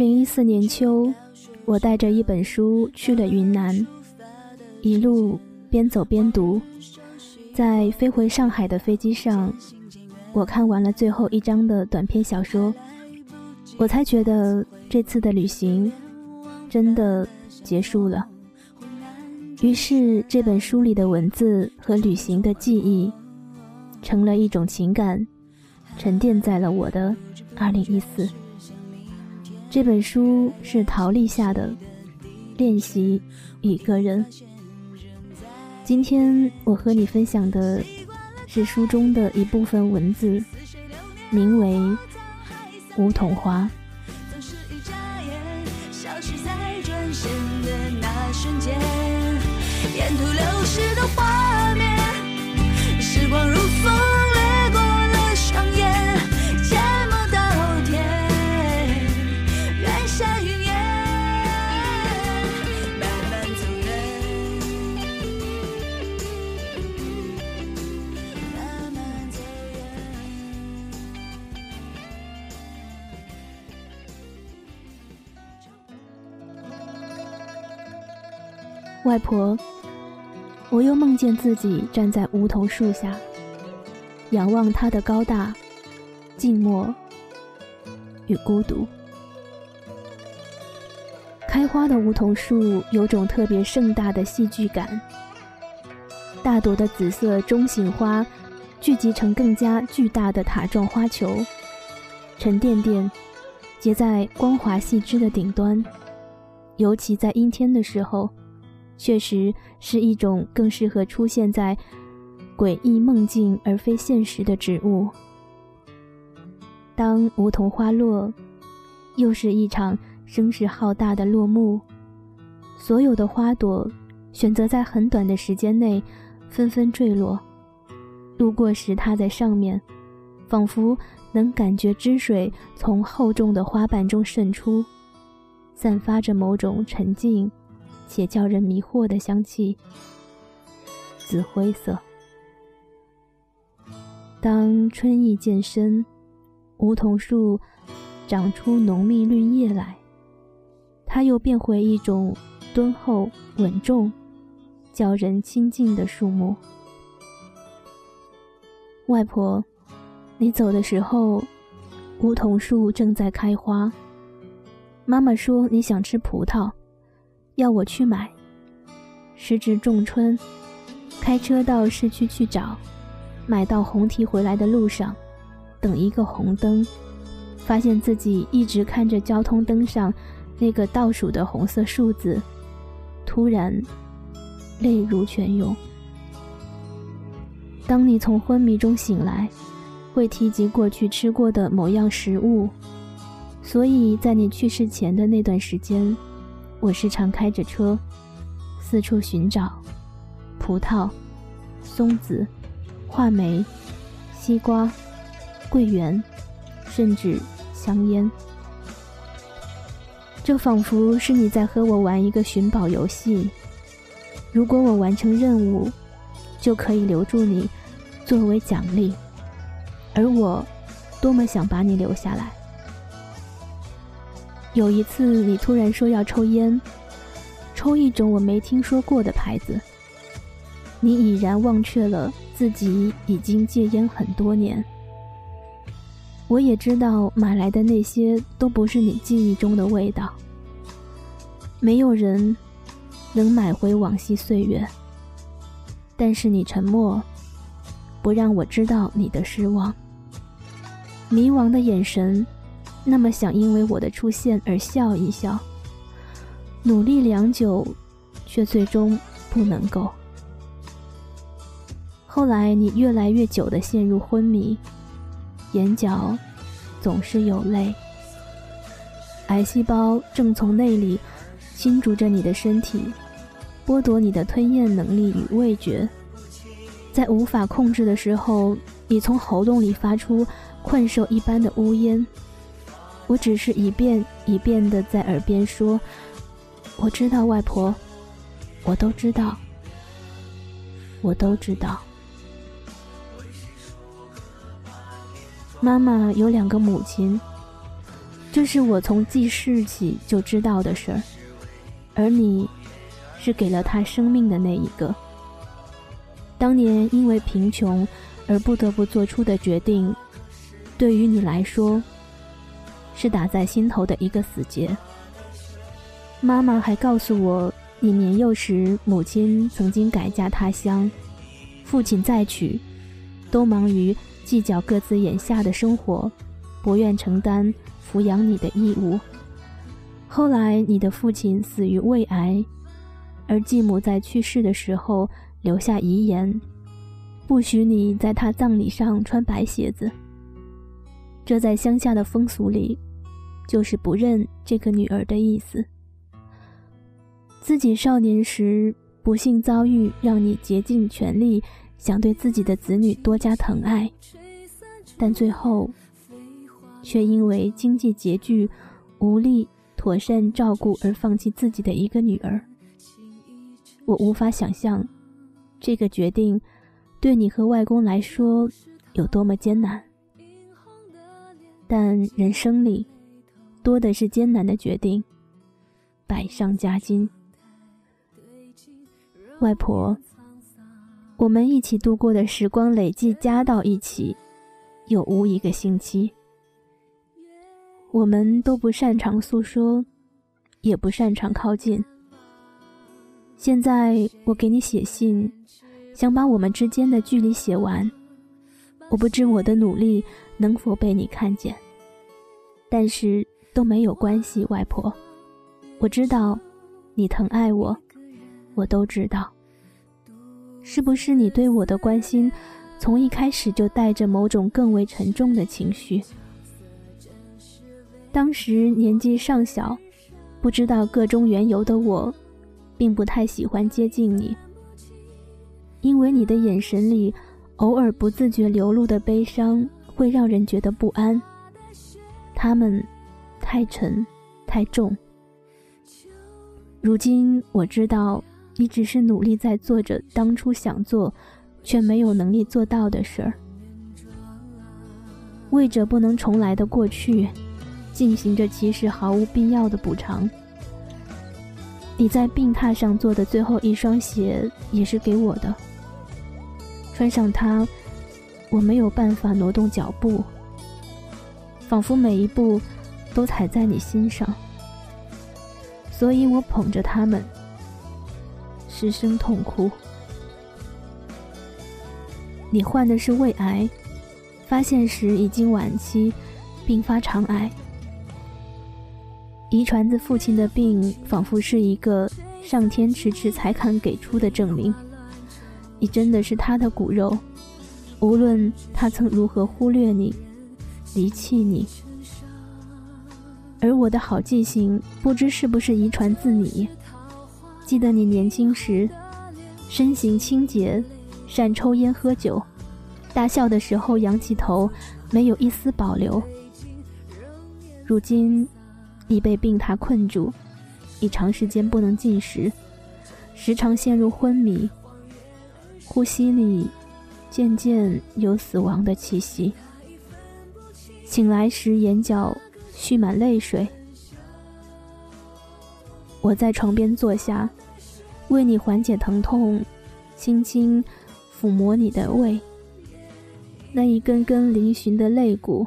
二零一四年秋，我带着一本书去了云南，一路边走边读，在飞回上海的飞机上，我看完了最后一章的短篇小说，我才觉得这次的旅行真的结束了。于是，这本书里的文字和旅行的记忆，成了一种情感，沉淀在了我的二零一四。这本书是陶立夏的《练习一个人》。今天我和你分享的是书中的一部分文字，名为《梧桐花》。沿途流逝的画面，外婆。我又梦见自己站在梧桐树下，仰望它的高大、静默与孤独。开花的梧桐树有种特别盛大的戏剧感，大朵的紫色中型花聚集成更加巨大的塔状花球，沉甸甸结在光滑细枝的顶端，尤其在阴天的时候。确实是一种更适合出现在诡异梦境而非现实的植物。当梧桐花落，又是一场声势浩大的落幕。所有的花朵选择在很短的时间内纷纷坠落，路过时踏在上面，仿佛能感觉汁水从厚重的花瓣中渗出，散发着某种沉静。且叫人迷惑的香气，紫灰色。当春意渐深，梧桐树长出浓密绿叶来，它又变回一种敦厚稳重、叫人亲近的树木。外婆，你走的时候，梧桐树正在开花。妈妈说你想吃葡萄。要我去买。时值仲春，开车到市区去找，买到红提回来的路上，等一个红灯，发现自己一直看着交通灯上那个倒数的红色数字，突然泪如泉涌。当你从昏迷中醒来，会提及过去吃过的某样食物，所以在你去世前的那段时间。我时常开着车，四处寻找葡萄、松子、话梅、西瓜、桂圆，甚至香烟。这仿佛是你在和我玩一个寻宝游戏。如果我完成任务，就可以留住你，作为奖励。而我，多么想把你留下来。有一次，你突然说要抽烟，抽一种我没听说过的牌子。你已然忘却了自己已经戒烟很多年。我也知道买来的那些都不是你记忆中的味道。没有人能买回往昔岁月，但是你沉默，不让我知道你的失望。迷惘的眼神。那么想因为我的出现而笑一笑，努力良久，却最终不能够。后来你越来越久的陷入昏迷，眼角总是有泪。癌细胞正从内里侵逐着你的身体，剥夺你的吞咽能力与味觉。在无法控制的时候，你从喉咙里发出困兽一般的呜咽。我只是一遍一遍的在耳边说：“我知道，外婆，我都知道，我都知道。”妈妈有两个母亲，这是我从记事起就知道的事儿，而你，是给了他生命的那一个。当年因为贫穷而不得不做出的决定，对于你来说，是打在心头的一个死结。妈妈还告诉我，你年幼时母亲曾经改嫁他乡，父亲再娶，都忙于计较各自眼下的生活，不愿承担。抚养你的义务。后来，你的父亲死于胃癌，而继母在去世的时候留下遗言，不许你在他葬礼上穿白鞋子。这在乡下的风俗里，就是不认这个女儿的意思。自己少年时不幸遭遇，让你竭尽全力想对自己的子女多加疼爱，但最后。却因为经济拮据，无力妥善照顾而放弃自己的一个女儿。我无法想象，这个决定对你和外公来说有多么艰难。但人生里，多的是艰难的决定，百上加斤。外婆，我们一起度过的时光累计加到一起，有无一个星期。我们都不擅长诉说，也不擅长靠近。现在我给你写信，想把我们之间的距离写完。我不知我的努力能否被你看见，但是都没有关系，外婆。我知道你疼爱我，我都知道。是不是你对我的关心，从一开始就带着某种更为沉重的情绪？当时年纪尚小，不知道个中缘由的我，并不太喜欢接近你，因为你的眼神里偶尔不自觉流露的悲伤会让人觉得不安。他们太沉，太重。如今我知道，你只是努力在做着当初想做却没有能力做到的事儿，为着不能重来的过去。进行着其实毫无必要的补偿。你在病榻上做的最后一双鞋也是给我的。穿上它，我没有办法挪动脚步，仿佛每一步都踩在你心上，所以我捧着他们，失声痛哭。你患的是胃癌，发现时已经晚期，并发肠癌。遗传自父亲的病，仿佛是一个上天迟迟才肯给出的证明。你真的是他的骨肉，无论他曾如何忽略你、离弃你。而我的好记性，不知是不是遗传自你。记得你年轻时，身形清洁，善抽烟喝酒，大笑的时候仰起头，没有一丝保留。如今。已被病榻困住，已长时间不能进食，时常陷入昏迷，呼吸里渐渐有死亡的气息。醒来时，眼角蓄满泪水。我在床边坐下，为你缓解疼痛，轻轻抚摸你的胃，那一根根嶙峋的肋骨，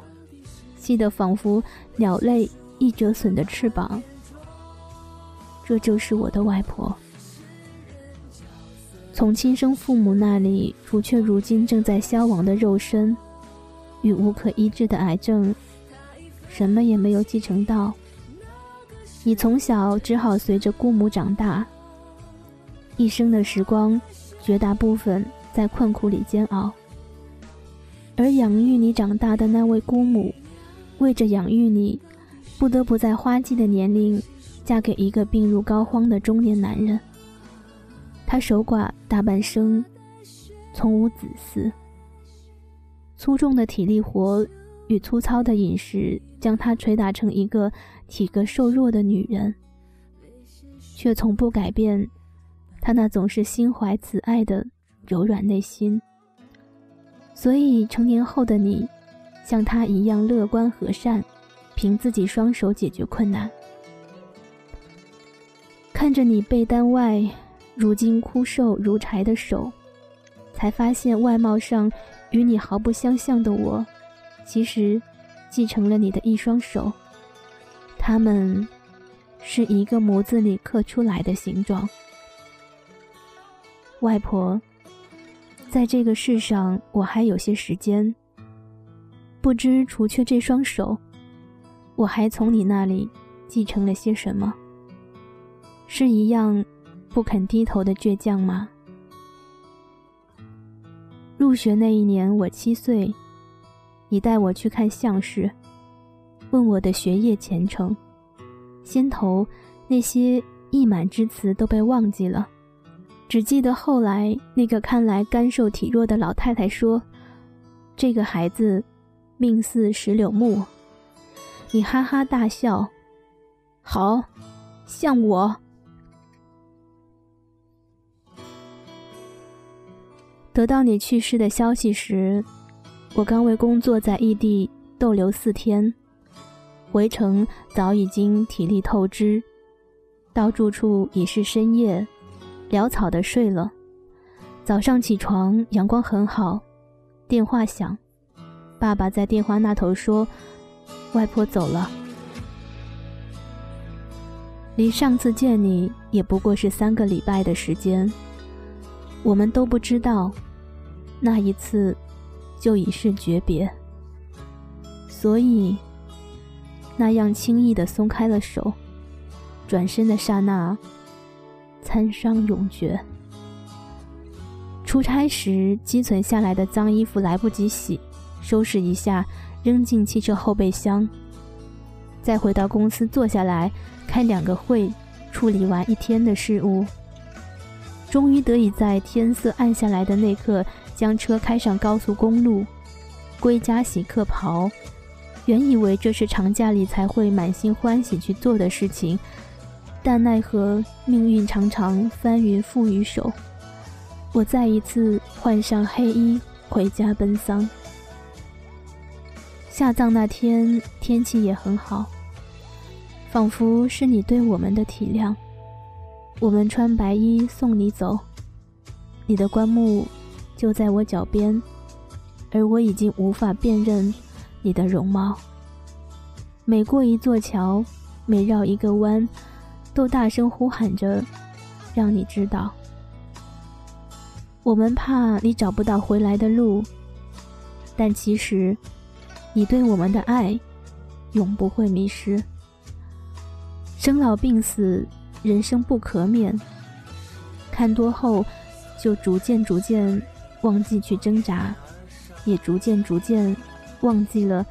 细得仿佛鸟类。易折损的翅膀，这就是我的外婆。从亲生父母那里除却如今正在消亡的肉身与无可医治的癌症，什么也没有继承到。你从小只好随着姑母长大，一生的时光绝大部分在困苦里煎熬。而养育你长大的那位姑母，为着养育你。不得不在花季的年龄，嫁给一个病入膏肓的中年男人。她守寡大半生，从无子嗣。粗重的体力活与粗糙的饮食，将她捶打成一个体格瘦弱的女人，却从不改变她那总是心怀慈爱的柔软内心。所以成年后的你，像她一样乐观和善。凭自己双手解决困难。看着你被单外，如今枯瘦如柴的手，才发现外貌上与你毫不相像的我，其实继承了你的一双手。它们是一个模子里刻出来的形状。外婆，在这个世上，我还有些时间。不知除却这双手，我还从你那里继承了些什么？是一样不肯低头的倔强吗？入学那一年，我七岁，你带我去看相士，问我的学业前程。先头那些溢满之词都被忘记了，只记得后来那个看来干瘦体弱的老太太说：“这个孩子命似石榴木。”你哈哈大笑，好，像我。得到你去世的消息时，我刚为工作在异地逗留四天，回程早已经体力透支，到住处已是深夜，潦草的睡了。早上起床，阳光很好，电话响，爸爸在电话那头说：“外婆走了。”离上次见你也不过是三个礼拜的时间。我们都不知道，那一次就已是诀别，所以那样轻易的松开了手，转身的刹那，参商永绝。出差时积存下来的脏衣服来不及洗，收拾一下扔进汽车后备箱，再回到公司坐下来开两个会，处理完一天的事务。终于得以在天色暗下来的那刻，将车开上高速公路，归家洗客袍。原以为这是长假里才会满心欢喜去做的事情，但奈何命运常常翻云覆雨手。我再一次换上黑衣回家奔丧。下葬那天天气也很好，仿佛是你对我们的体谅。我们穿白衣送你走，你的棺木就在我脚边，而我已经无法辨认你的容貌。每过一座桥，每绕一个弯，都大声呼喊着，让你知道。我们怕你找不到回来的路，但其实，你对我们的爱，永不会迷失。生老病死。人生不可免，看多后，就逐渐逐渐忘记去挣扎，也逐渐逐渐忘记了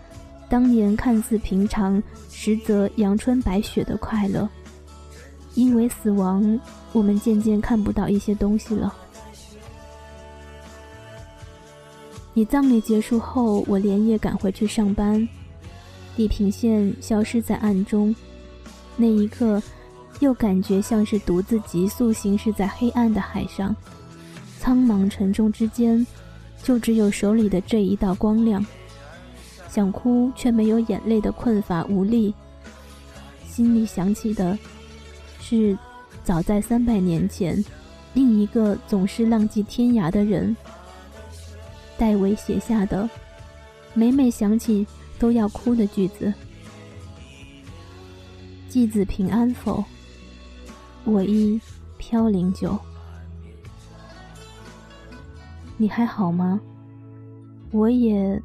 当年看似平常，实则阳春白雪的快乐。因为死亡，我们渐渐看不到一些东西了。你葬礼结束后，我连夜赶回去上班，地平线消失在暗中，那一刻。又感觉像是独自急速行驶在黑暗的海上，苍茫沉重之间，就只有手里的这一道光亮。想哭却没有眼泪的困乏无力，心里想起的，是早在三百年前，另一个总是浪迹天涯的人，戴维写下的，每每想起都要哭的句子：“继子平安否？”我亦飘零久，你还好吗？我也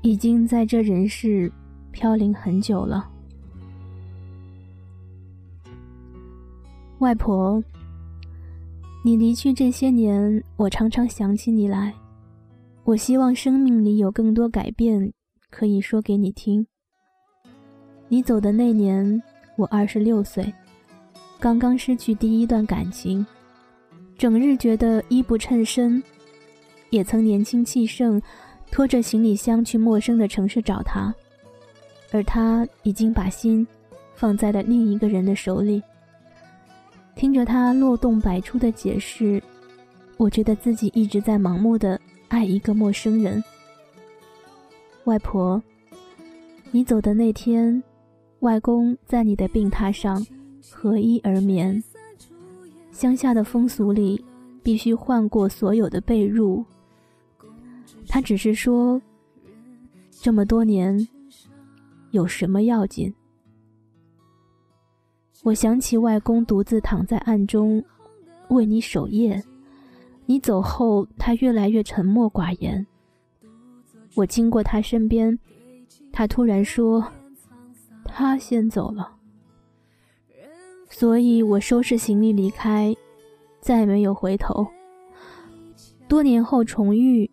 已经在这人世飘零很久了。外婆，你离去这些年，我常常想起你来。我希望生命里有更多改变，可以说给你听。你走的那年，我二十六岁。刚刚失去第一段感情，整日觉得衣不称身，也曾年轻气盛，拖着行李箱去陌生的城市找他，而他已经把心放在了另一个人的手里。听着他漏洞百出的解释，我觉得自己一直在盲目的爱一个陌生人。外婆，你走的那天，外公在你的病榻上合衣而眠。乡下的风俗里，必须换过所有的被褥。他只是说，这么多年，有什么要紧？我想起外公独自躺在暗中，为你守夜。你走后，他越来越沉默寡言。我经过他身边，他突然说：“他先走了。”所以我收拾行李离开，再没有回头。多年后重遇，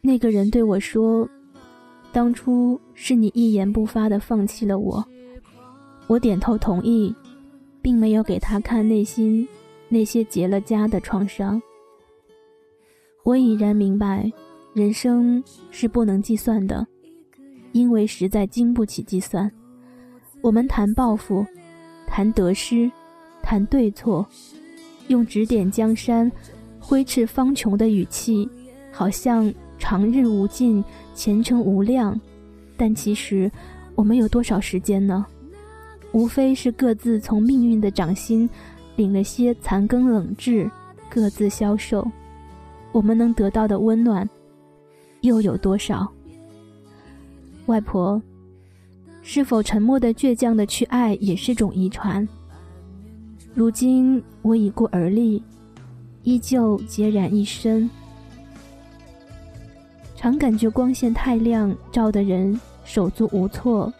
那个人对我说：“当初是你一言不发的放弃了我。”我点头同意。并没有给他看内心那些结了痂的创伤。我已然明白，人生是不能计算的，因为实在经不起计算。我们谈抱负，谈得失，谈对错，用指点江山、挥斥方遒的语气，好像长日无尽，前程无量。但其实，我们有多少时间呢？无非是各自从命运的掌心领了些残羹冷炙，各自消瘦。我们能得到的温暖又有多少？外婆，是否沉默的倔强的去爱也是种遗传？如今我已故而立，依旧孑然一身，常感觉光线太亮，照得人手足无措，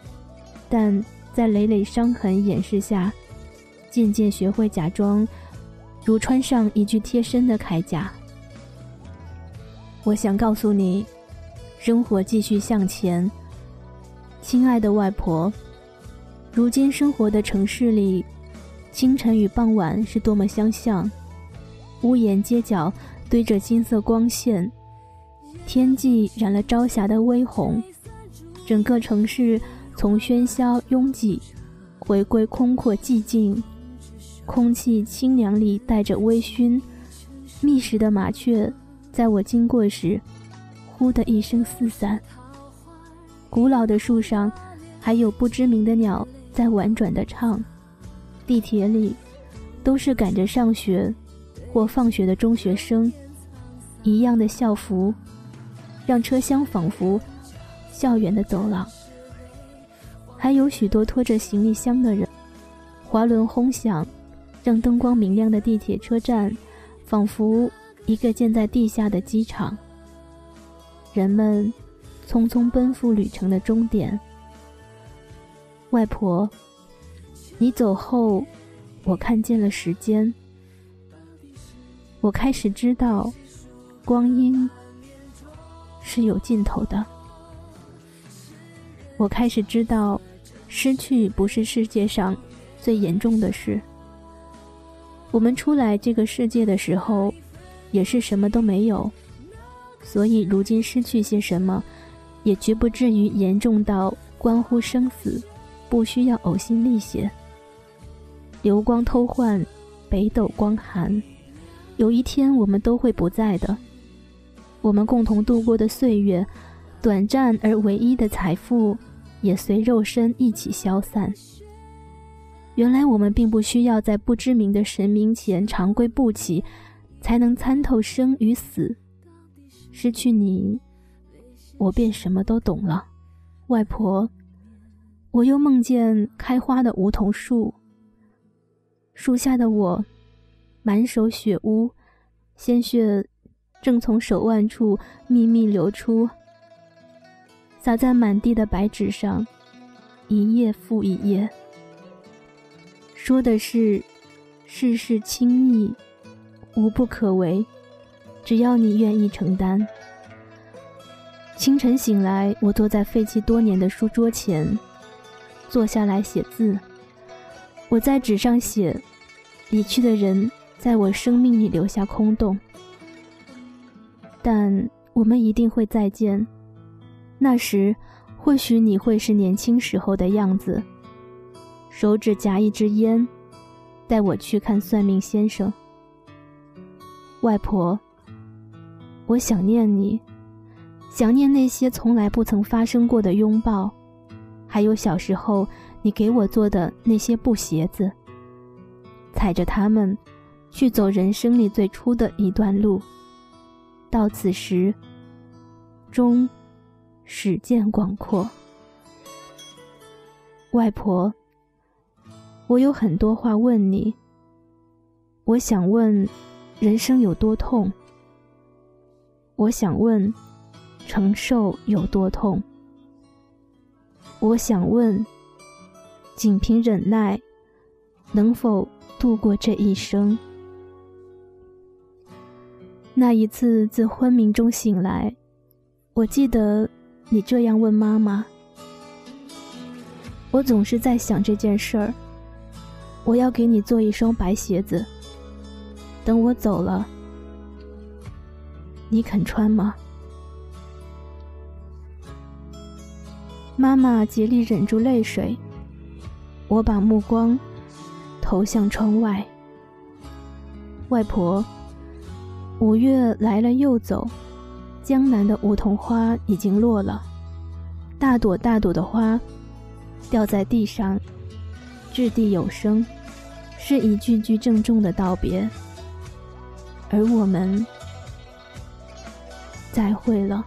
但。在累累伤痕掩饰下，渐渐学会假装，如穿上一具贴身的铠甲。我想告诉你，生活继续向前，亲爱的外婆。如今生活的城市里，清晨与傍晚是多么相像，屋檐街角堆着金色光线，天际染了朝霞的微红，整个城市。从喧嚣拥挤，回归空阔寂静，空气清凉里带着微醺。觅食的麻雀，在我经过时，呼的一声四散。古老的树上，还有不知名的鸟在婉转的唱。地铁里，都是赶着上学或放学的中学生，一样的校服，让车厢仿佛校园的走廊。还有许多拖着行李箱的人，滑轮轰响，让灯光明亮的地铁车站，仿佛一个建在地下的机场。人们匆匆奔赴旅程的终点。外婆，你走后，我看见了时间。我开始知道，光阴是有尽头的。我开始知道。失去不是世界上最严重的事。我们出来这个世界的时候，也是什么都没有，所以如今失去些什么，也绝不至于严重到关乎生死，不需要呕心沥血。流光偷换，北斗光寒，有一天我们都会不在的。我们共同度过的岁月，短暂而唯一的财富。也随肉身一起消散。原来我们并不需要在不知名的神明前长跪不起，才能参透生与死。失去你，我便什么都懂了。外婆，我又梦见开花的梧桐树，树下的我，满手血污，鲜血正从手腕处秘密流出。洒在满地的白纸上，一页复一页。说的是，世事轻易，无不可为，只要你愿意承担。清晨醒来，我坐在废弃多年的书桌前，坐下来写字。我在纸上写：离去的人在我生命里留下空洞，但我们一定会再见。那时，或许你会是年轻时候的样子，手指夹一支烟，带我去看算命先生。外婆，我想念你，想念那些从来不曾发生过的拥抱，还有小时候你给我做的那些布鞋子，踩着它们，去走人生里最初的一段路。到此时，终始见广阔。外婆，我有很多话问你。我想问，人生有多痛？我想问，承受有多痛？我想问，仅凭忍耐，能否度过这一生？那一次自昏迷中醒来，我记得你这样问妈妈。我总是在想这件事儿。我要给你做一双白鞋子。等我走了，你肯穿吗？妈妈竭力忍住泪水。我把目光投向窗外。外婆，五月来了又走，江南的梧桐花已经落了，大朵大朵的花。掉在地上，掷地有声，是一句句郑重的道别。而我们，再会了。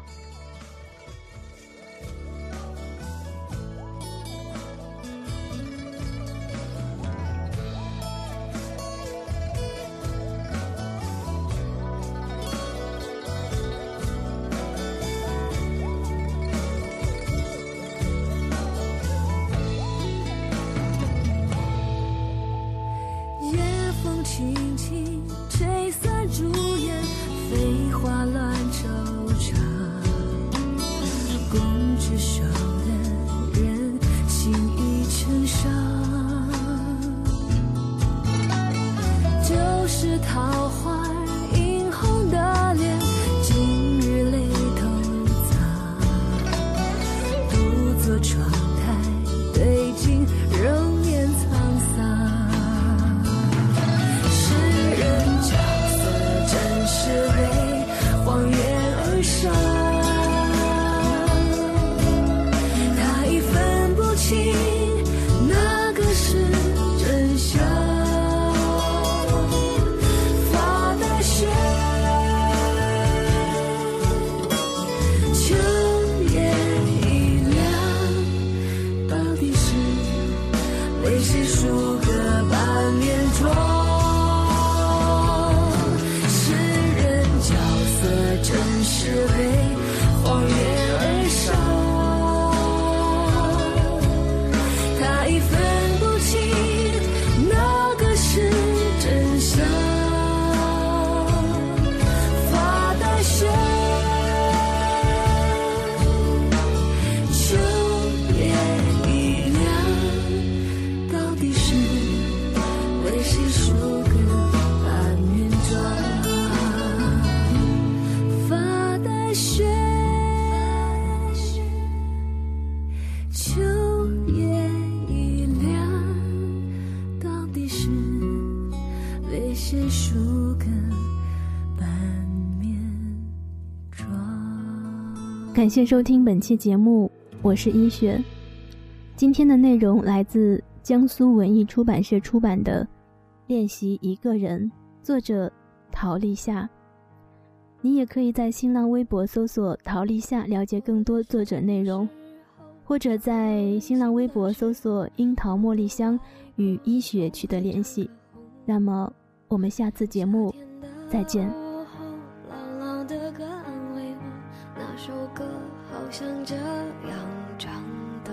为谁疏歌？半面妆感谢收听本期节目，我是一雪。今天的内容来自江苏文艺出版社出版的《练习一个人》，作者陶立夏。你也可以在新浪微博搜索“陶立夏”了解更多作者内容，或者在新浪微博搜索“樱桃茉莉香”与医学取得联系。那么，我们下次节目再见。那首歌好像这样唱的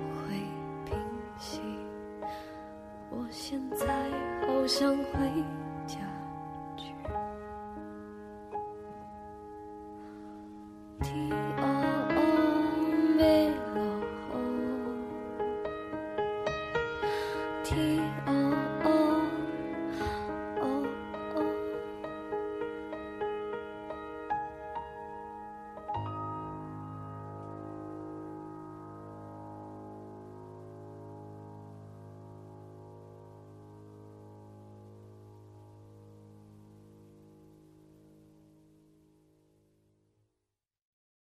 相会。